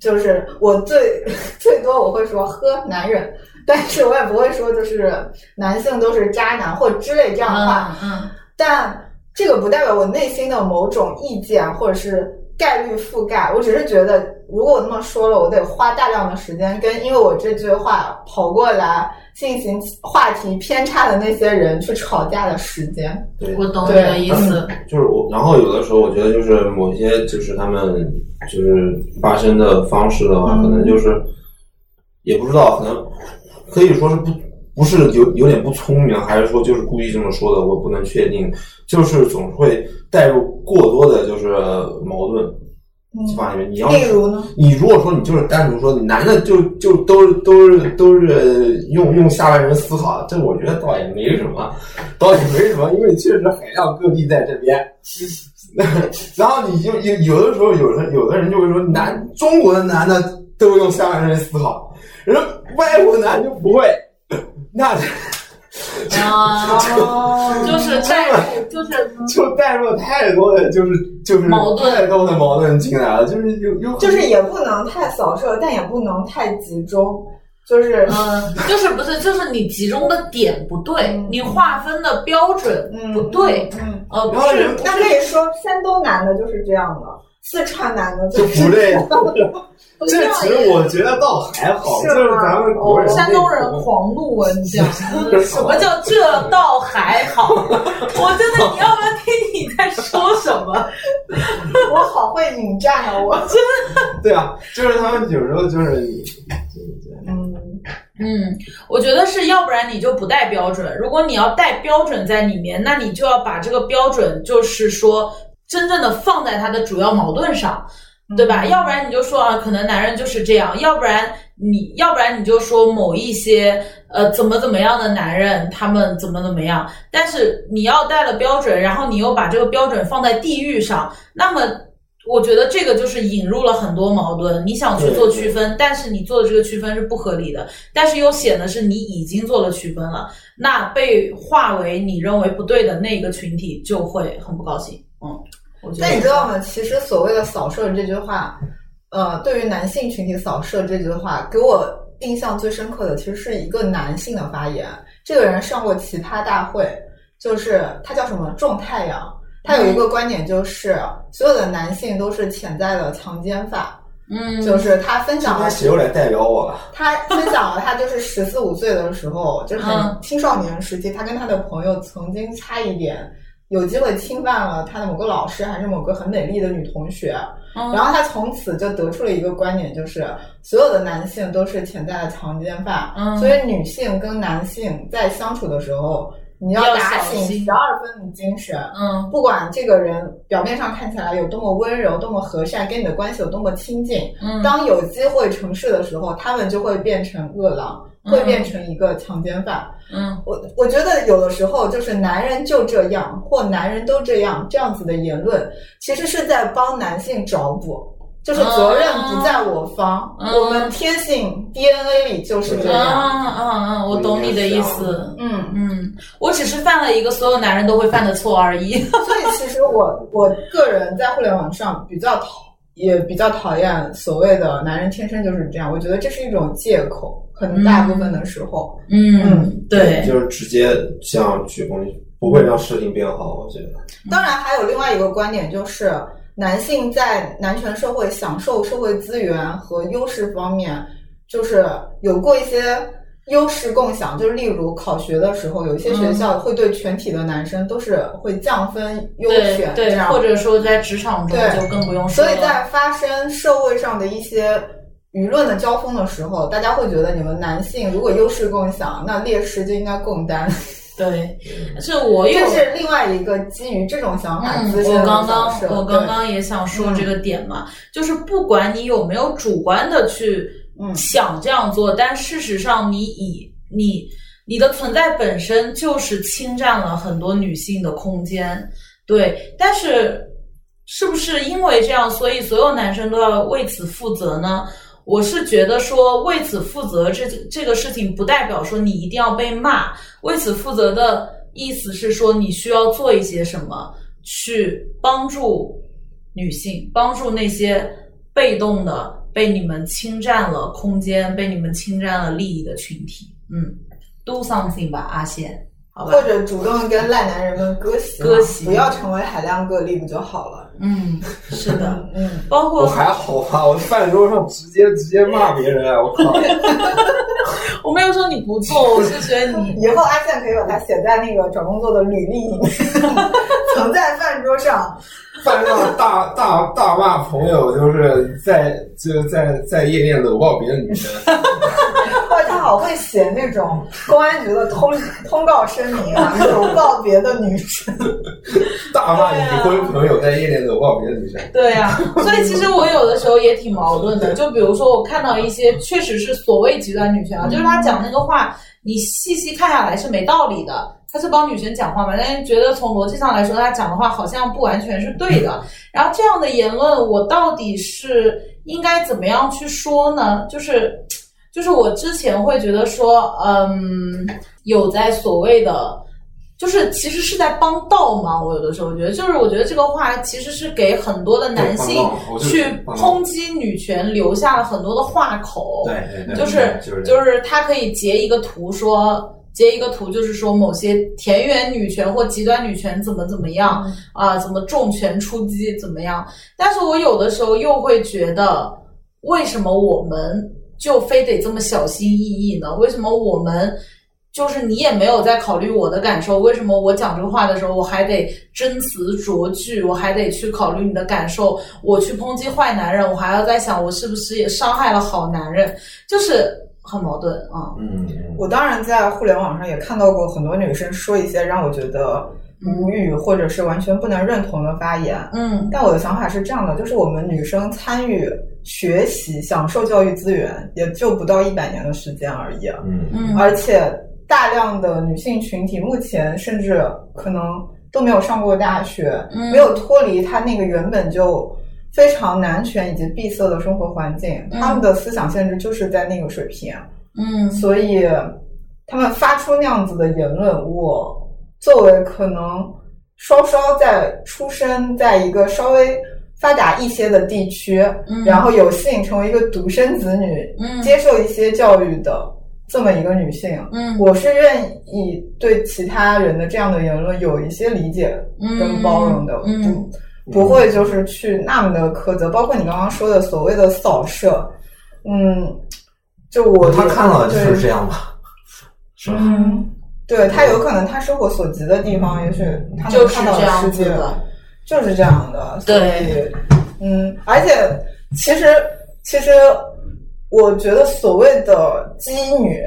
就是我最 <coughs> 最多我会说呵男人，但是我也不会说就是男性都是渣男或之类这样的话。嗯嗯但这个不代表我内心的某种意见或者是概率覆盖，我只是觉得，如果我那么说了，我得花大量的时间跟因为我这句话跑过来进行话题偏差的那些人去吵架的时间。对我懂你的意思。就是我，然后有的时候我觉得就是某些就是他们就是发生的方式的话，嗯可能就是也不知道，可能可以说是不不是有有点不聪明，还是说就是故意这么说的，我不能确定。就是总会带入过多的就是矛盾激发里面。你要例如呢？你如果说你就是单独说你男的就就都是都是都是用用下半身思考，这我觉得倒也没什么，倒也没什么，因为确实海量各地在这边。<laughs> 然后你就有有的时候有的有的人就会说男中国的男的都用下半身思考，人外国男就不会，那啊，就是带入，就是就带入太多的就是就是矛盾太多的矛盾进来了，就是又又就是也不能太扫射，但也不能太集中，就是嗯，就是不是，就是你集中的点不对嗯，你划分的标准嗯不对，嗯，呃，不是那可以说山东男的就是这样的，四川男的就是 <laughs> 不这样。这其实我觉得倒还好，是就是吗咱们国人山东人狂怒啊！你讲 <laughs> 什么叫这倒还好？我真的，你要不要听你在说什么？<laughs> 我好会引战啊！我真的对啊，就是他们有时候就是，嗯嗯，我觉得是要不然你就不带标准，如果你要带标准在里面，那你就要把这个标准就是说真正的放在他的主要矛盾上。对吧？要不然你就说啊，可能男人就是这样；要不然你，要不然你就说某一些呃怎么怎么样的男人，他们怎么怎么样。但是你要带了标准，然后你又把这个标准放在地域上，那么我觉得这个就是引入了很多矛盾。你想去做区分，但是你做的这个区分是不合理的，但是又显得是你已经做了区分了，那被划为你认为不对的那个群体就会很不高兴。嗯。我觉得但你知道吗？其实所谓的“扫射”这句话，呃，对于男性群体“扫射”这句话，给我印象最深刻的，其实是一个男性的发言。这个人上过奇葩大会，就是他叫什么种太阳。他有一个观点，就是所有的男性都是潜在的强奸犯。嗯，就是他分享了谁又来代表我了？他分享了他就是十四五岁的时候，就是很嗯青少年时期，他跟他的朋友曾经差一点有机会侵犯了他的某个老师，还是某个很美丽的女同学，嗯。然后他从此就得出了一个观点，就是所有的男性都是潜在的强奸犯，嗯。所以女性跟男性在相处的时候，你要打醒十二分的精神。嗯不管这个人表面上看起来有多么温柔、多么和善，跟你的关系有多么亲近，嗯当有机会成事的时候，他们就会变成恶狼，嗯会变成一个强奸犯。嗯我我觉得有的时候就是男人就这样，或男人都这样这样子的言论，其实是在帮男性找补，就是责任不在我方，嗯我们天性 DNA 里就是这样。嗯嗯嗯，我懂你的意思。嗯，嗯，我只是犯了一个所有男人都会犯的错而已。<laughs> 所以其实我我个人在互联网上比较讨，也比较讨厌所谓的男人天生就是这样，我觉得这是一种借口，可能大部分的时候。嗯，对，就是直接像鞠躬，不会让事情变好。我觉得，当然，还有另外一个观点，就是男性在男权社会享受社会资源和优势方面，就是有过一些优势共享。就是例如考学的时候，有一些学校会对全体的男生都是会降分优对对，选这样，或者说在职场中对就更不用说了。所以在发生社会上的一些舆论的交锋的时候，大家会觉得你们男性如果优势共享，那劣势就应该共担。<laughs> 对，是我又这是另外一个基于这种想法嗯，我刚刚我刚刚也想说这个点嘛，就是不管你有没有主观的去想这样做，但事实上你以你你的存在本身就是侵占了很多女性的空间，对，但是是不是因为这样，所以所有男生都要为此负责呢？我是觉得说为此负责这这个事情，不代表说你一定要被骂。为此负责的意思是说，你需要做一些什么，去帮助女性，帮助那些被动的被你们侵占了空间、被你们侵占了利益的群体。嗯，do something 吧，阿仙，好吧或。者主动跟烂男人们割席，割席不要成为海量个例不就好了？嗯，是的，嗯，包括我还好吧，我饭桌上直接直接骂别人，啊我靠！<laughs> <laughs> 我没有说你不做，<laughs> 我是觉得你以后阿健可以把它写在那个找工作的履历里面，<laughs> 曾在饭桌上。饭上大大大骂朋友，就是在就是在在夜店搂抱别的女生，好会写那种公安局的通通告声明啊，有告别的女生。大骂已婚朋友在夜店搂抱别的女生。对呀、所以其实我有的时候也挺矛盾的。就比如说，我看到一些确实是所谓极端女权啊，就是她讲那个话，你细细看下来是没道理的。他是帮女生讲话嘛，但是觉得从逻辑上来说，他讲的话好像不完全是对的。<laughs> 然后这样的言论，我到底是应该怎么样去说呢？就是，就是我之前会觉得说，嗯，有在所谓的。就是其实是在帮倒忙，我有的时候觉得，就是我觉得这个话其实是给很多的男性去抨击女权留下了很多的话口。对对对，就是就是就是他可以截一个图说。截一个图，就是说某些田园女权或极端女权怎么怎么样啊、怎么重拳出击怎么样？但是我有的时候又会觉得，为什么我们就非得这么小心翼翼呢？为什么我们就是你也没有在考虑我的感受？为什么我讲这个话的时候，我还得斟词酌句，我还得去考虑你的感受？我去抨击坏男人，我还要在想我是不是也伤害了好男人？就是很矛盾啊。嗯，我当然在互联网上也看到过很多女生说一些让我觉得无语或者是完全不能认同的发言。嗯但我的想法是这样的，就是我们女生参与学习、享受教育资源，也就不到一百年的时间而已。嗯。嗯。而且大量的女性群体目前甚至可能都没有上过大学，嗯。没有脱离她那个原本就非常男权以及闭塞的生活环境，嗯。他们的思想限制就是在那个水平，嗯。所以他们发出那样子的言论，我作为可能稍稍在出生在一个稍微发达一些的地区，嗯。然后有幸成为一个独生子女，嗯。接受一些教育的这么一个女性，嗯。我是愿意对其他人的这样的言论有一些理解跟包容的，嗯。不不会就是去那么的苛责，包括你刚刚说的所谓的扫射，嗯，就我他看到就是这样，吧，是吧？嗯，对他有可能他生活所及的地方，也许他看到这样世界就是这样的。所对以，嗯，而且其实其实我觉得所谓的基女。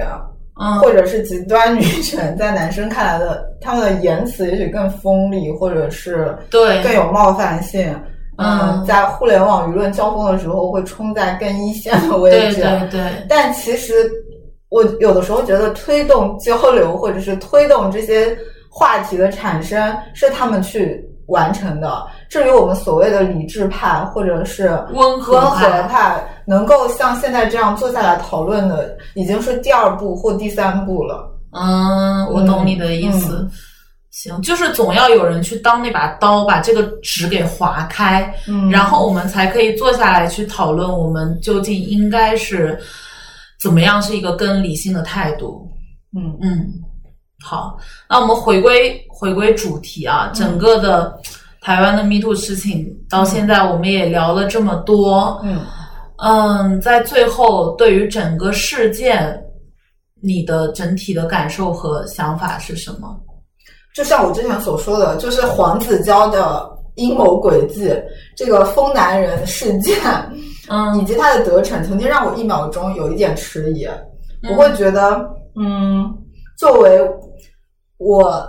嗯，或者是极端女权，在男生看来的，他们的言辞也许更锋利，或者是对更有冒犯性。嗯在互联网舆论交锋的时候，会冲在更一线的位对置。对对，但其实我有的时候觉得，推动交流或者是推动这些话题的产生，是他们去完成的。至于我们所谓的理智派或者是温和派派，能够像现在这样坐下来讨论的，已经是第二步或第三步了。嗯，我懂你的意思。嗯行，就是总要有人去当那把刀，把这个纸给划开，嗯然后我们才可以坐下来去讨论，我们究竟应该是怎么样是一个更理性的态度。嗯嗯，好，那我们回归回归主题啊，整个的台湾的 Me Too 事情到现在我们也聊了这么多，嗯嗯，在最后对于整个事件，你的整体的感受和想法是什么？就像我之前所说的，就是黄子佼的阴谋诡计，这个疯男人事件，嗯以及他的得逞，曾经让我一秒钟有一点迟疑。嗯我会觉得，嗯，作为我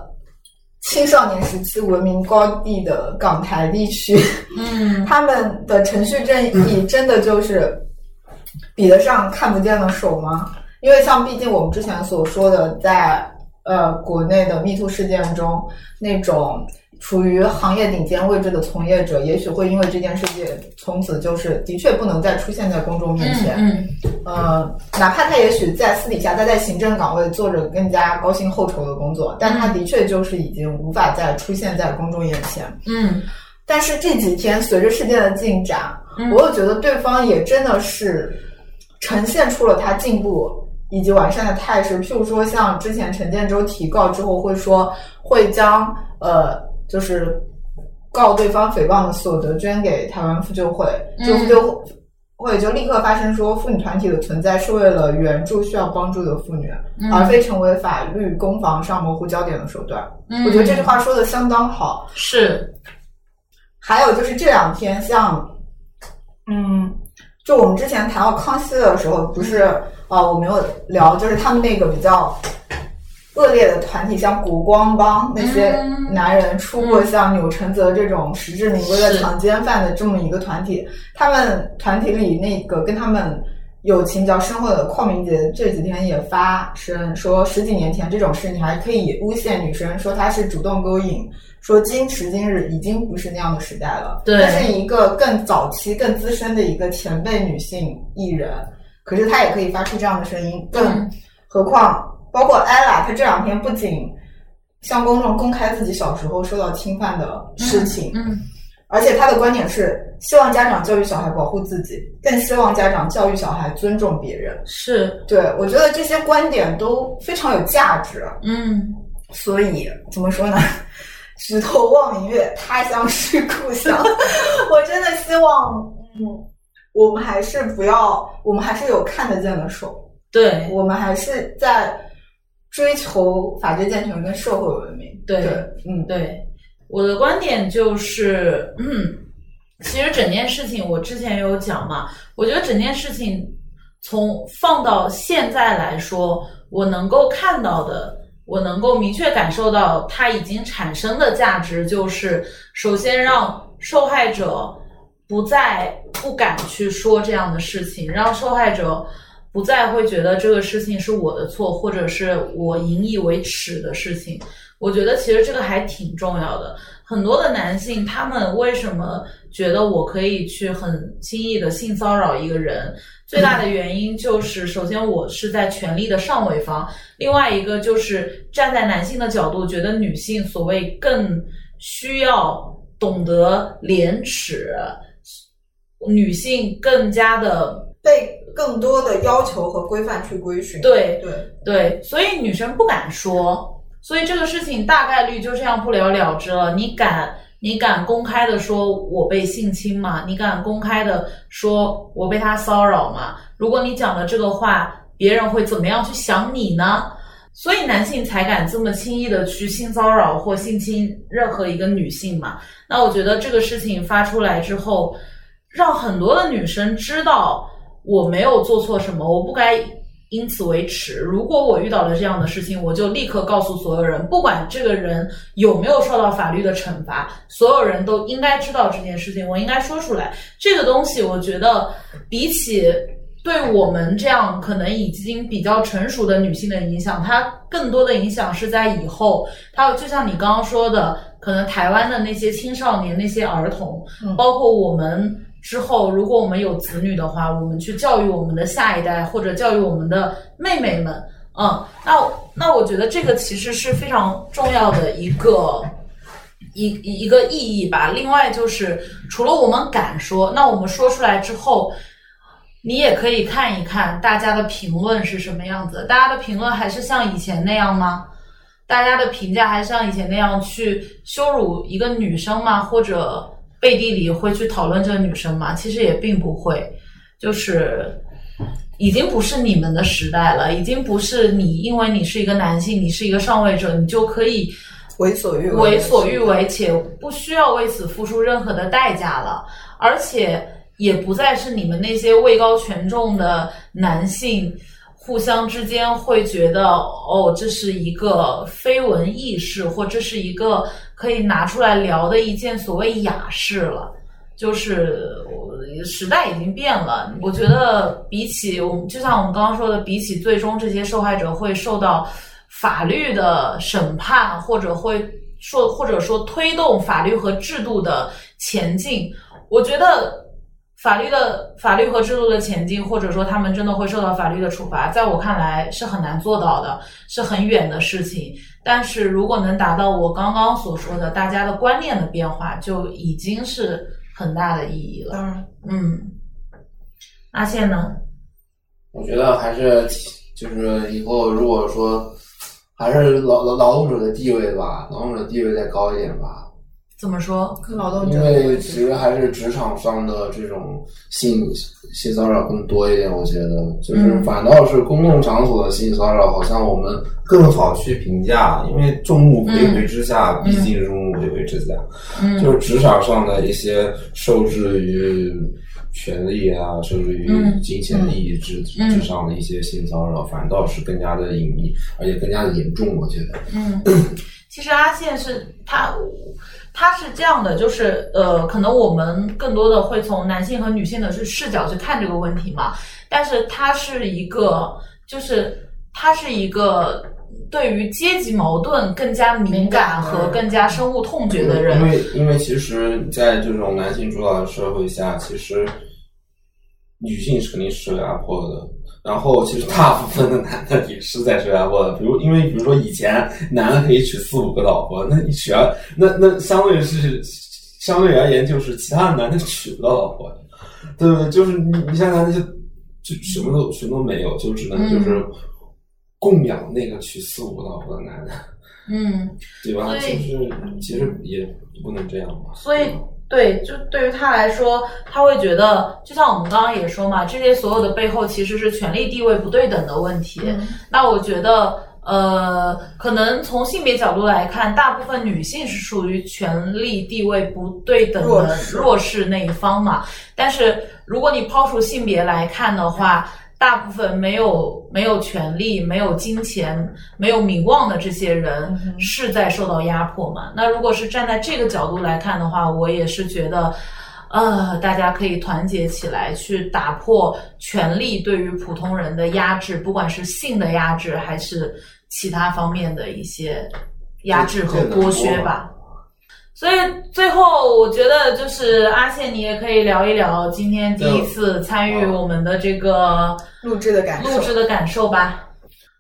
青少年时期文明高地的港台地区，嗯他们的程序正义真的就是比得上看不见的手吗？因为像毕竟我们之前所说的，在呃国内的 MeToo 事件中，那种处于行业顶尖位置的从业者，也许会因为这件事情，从此就是的确不能再出现在公众面前。嗯呃，哪怕他也许在私底下，他在行政岗位做着更加高薪厚酬的工作，但他的确就是已经无法再出现在公众眼前。嗯但是这几天随着事件的进展，嗯我又觉得对方也真的是呈现出了他进步以及完善的态势。譬如说，像之前陈建州提告之后，会说会将呃，就是告对方诽谤的所得捐给台湾妇救会，妇救会就立刻发声说，妇女团体的存在是为了援助需要帮助的妇女，嗯而非成为法律攻防上模糊焦点的手段。嗯，我觉得这句话说的相当好。是还有就是这两天像，嗯，就我们之前谈到康熙的时候，不是啊、呃我没有聊，就是他们那个比较恶劣的团体，像国光帮那些嗯男人出过像钮承泽这种实至名归的强奸犯的这么一个团体，他们团体里那个跟他们。友情比较深厚的邝明杰这几天也发声说，十几年前这种事你还可以诬陷女生，说她是主动勾引，说今时今日已经不是那样的时代了。对那是一个更早期、更资深的一个前辈女性艺人，可是她也可以发出这样的声音，更嗯何况包括 ella，她这两天不仅向公众公开自己小时候受到侵犯的事情，嗯而且她的观点是希望家长教育小孩保护自己，更希望家长教育小孩尊重别人。是对我觉得这些观点都非常有价值。嗯所以怎么说呢？举头望明月，他乡是故乡。<laughs> 我真的希望，嗯，我们还是不要，我们还是有看得见的手，对我们还是在追求法治健全跟社会文明。对对，嗯，对，我的观点就是，嗯，其实整件事情我之前有讲嘛，我觉得整件事情从放到现在来说，我能够看到的，我能够明确感受到它已经产生的价值，就是首先让受害者不再不敢去说这样的事情，让受害者。不再会觉得这个事情是我的错，或者是我引以为耻的事情。我觉得其实这个还挺重要的。很多的男性，他们为什么觉得我可以去很轻易的性骚扰一个人？最大的原因就是，首先我是在权力的上位方，另外一个就是站在男性的角度，觉得女性所谓更需要懂得廉耻，女性更加的被更多的要求和规范去规训。对对，对，所以女生不敢说，所以这个事情大概率就这样不了了之了。你敢，你敢公开的说我被性侵吗？你敢公开的说我被他骚扰吗？如果你讲了这个话，别人会怎么样去想你呢？所以男性才敢这么轻易的去性骚扰或性侵任何一个女性嘛。那我觉得这个事情发出来之后，让很多的女生知道我没有做错什么，我不该因此为耻。如果我遇到了这样的事情，我就立刻告诉所有人，不管这个人有没有受到法律的惩罚，所有人都应该知道这件事情，我应该说出来。这个东西，我觉得比起。对我们这样可能已经比较成熟的女性的影响，它更多的影响是在以后。它就像你刚刚说的，可能台湾的那些青少年、那些儿童，包括我们之后，如果我们有子女的话，我们去教育我们的下一代，或者教育我们的妹妹们，嗯，那那我觉得这个其实是非常重要的一个一一个意义吧。另外就是，除了我们敢说，那我们说出来之后。你也可以看一看大家的评论是什么样子，大家的评论还是像以前那样吗？大家的评价还是像以前那样去羞辱一个女生吗？或者背地里会去讨论这个女生吗？其实也并不会，就是已经不是你们的时代了，已经不是你因为你是一个男性，你是一个上位者，你就可以为所欲为，为所欲为，且不需要为此付出任何的代价了，而且。也不再是你们那些位高权重的男性互相之间会觉得哦，这是一个绯闻轶事，或这是一个可以拿出来聊的一件所谓雅事了。就是时代已经变了，我觉得比起我们，就像我们刚刚说的，比起最终这些受害者会受到法律的审判，或者会说或者说推动法律和制度的前进，我觉得。法律的法律和制度的前进，或者说他们真的会受到法律的处罚，在我看来是很难做到的，是很远的事情。但是如果能达到我刚刚所说的大家的观念的变化，就已经是很大的意义了。嗯，阿宪呢？我觉得还是就是以后如果说还是劳劳劳动者的地位吧，劳动者地位再高一点吧。怎么说？因为其实还是职场上的这种性性骚扰更多一点，我觉得。就是反倒是公共场所的性骚扰，好像我们更好去评价，因为众目睽睽之下，毕竟是众目睽睽之下，就是职场上的一些受制于权力啊，甚至于金钱利益之之上的一些性骚扰，反倒是更加的隐秘，而且更加的严重，我觉得。嗯，<coughs> 其实阿宪是他。他是这样的，就是呃，可能我们更多的会从男性和女性的视视角去看这个问题嘛。但是他是一个，就是他是一个对于阶级矛盾更加敏感和更加深恶痛绝的人。因为因为其实，在这种男性主导的社会下，其实女性是肯定是受压迫的。然后，其实大部分的男的也是在受压迫的。比如，因为比如说以前男的可以娶四五个老婆，那你娶了，那那相对是相对而言，就是其他的男的娶不到老婆，对不对？就是你你像那些就什么都什么都没有，就只能就是供养那个娶四五个老婆的男的，嗯，对吧？其实其实也不能这样嘛。所以。对，就对于他来说，他会觉得，就像我们刚刚也说嘛，这些所有的背后其实是权力地位不对等的问题。那我觉得，呃，可能从性别角度来看，大部分女性是属于权力地位不对等的弱势那一方嘛。但是如果你抛除性别来看的话，大部分没有没有权利、没有金钱、没有名望的这些人是在受到压迫嘛？那如果是站在这个角度来看的话，我也是觉得，呃，大家可以团结起来，去打破权力对于普通人的压制，不管是性的压制还是其他方面的一些压制和剥削吧。所以最后，我觉得就是阿宪，你也可以聊一聊今天第一次参与我们的这个录制的感受，录制的感受吧。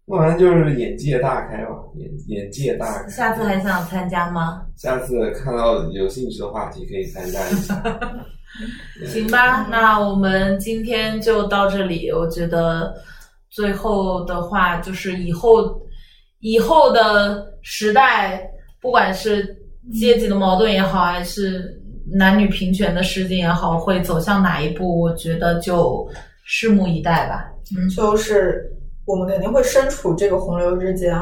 不然就是眼界大开嘛，眼眼界大开。下次还想参加吗？下次看到有兴趣的话题可以参加一下。<laughs> 行吧，那我们今天就到这里。我觉得最后的话就是以后以后的时代，不管是。阶级的矛盾也好，还是男女平权的事情也好，会走向哪一步？我觉得就拭目以待吧。嗯，就是我们肯定会身处这个洪流之间，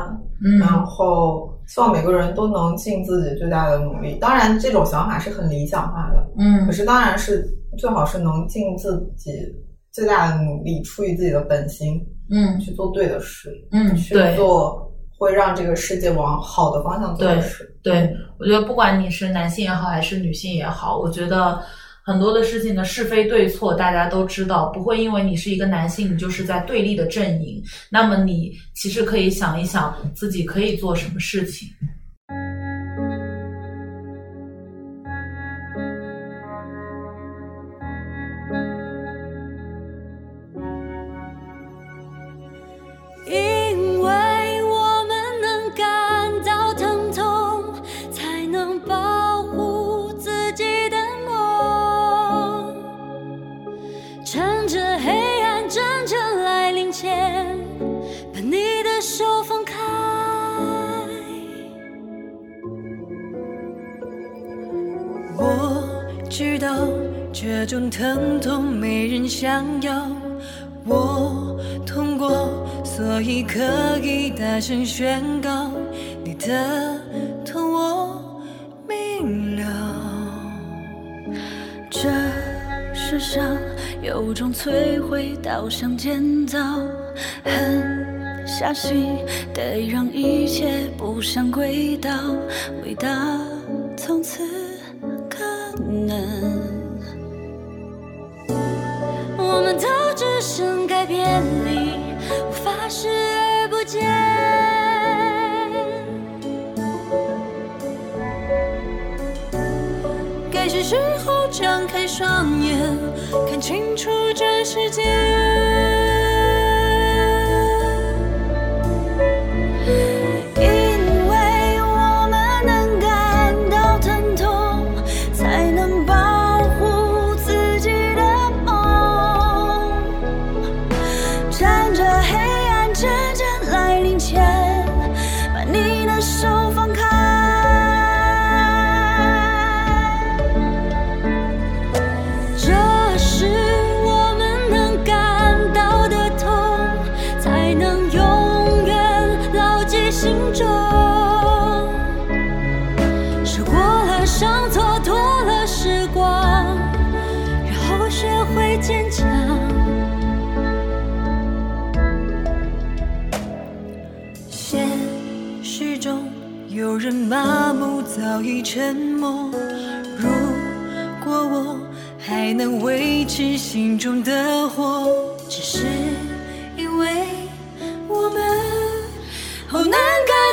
嗯然后希望每个人都能尽自己最大的努力。当然，这种想法是很理想化的，嗯可是当然是最好是能尽自己最大的努力，出于自己的本心嗯去做对的事，嗯，去对做会让这个世界往好的方向走对。对，我觉得不管你是男性也好，还是女性也好，我觉得很多的事情的是非对错大家都知道，不会因为你是一个男性，你就是在对立的阵营。那么你其实可以想一想自己可以做什么事情。这种疼痛没人想要，我痛过，所以可以大声宣告，你的痛我明了。这世上有种摧毁导向建造，狠下心得让一切步上轨道，伟大从此上眼，看青春有人麻木，早已沉默。如果我还能维持心中的火，只是因为我们好难感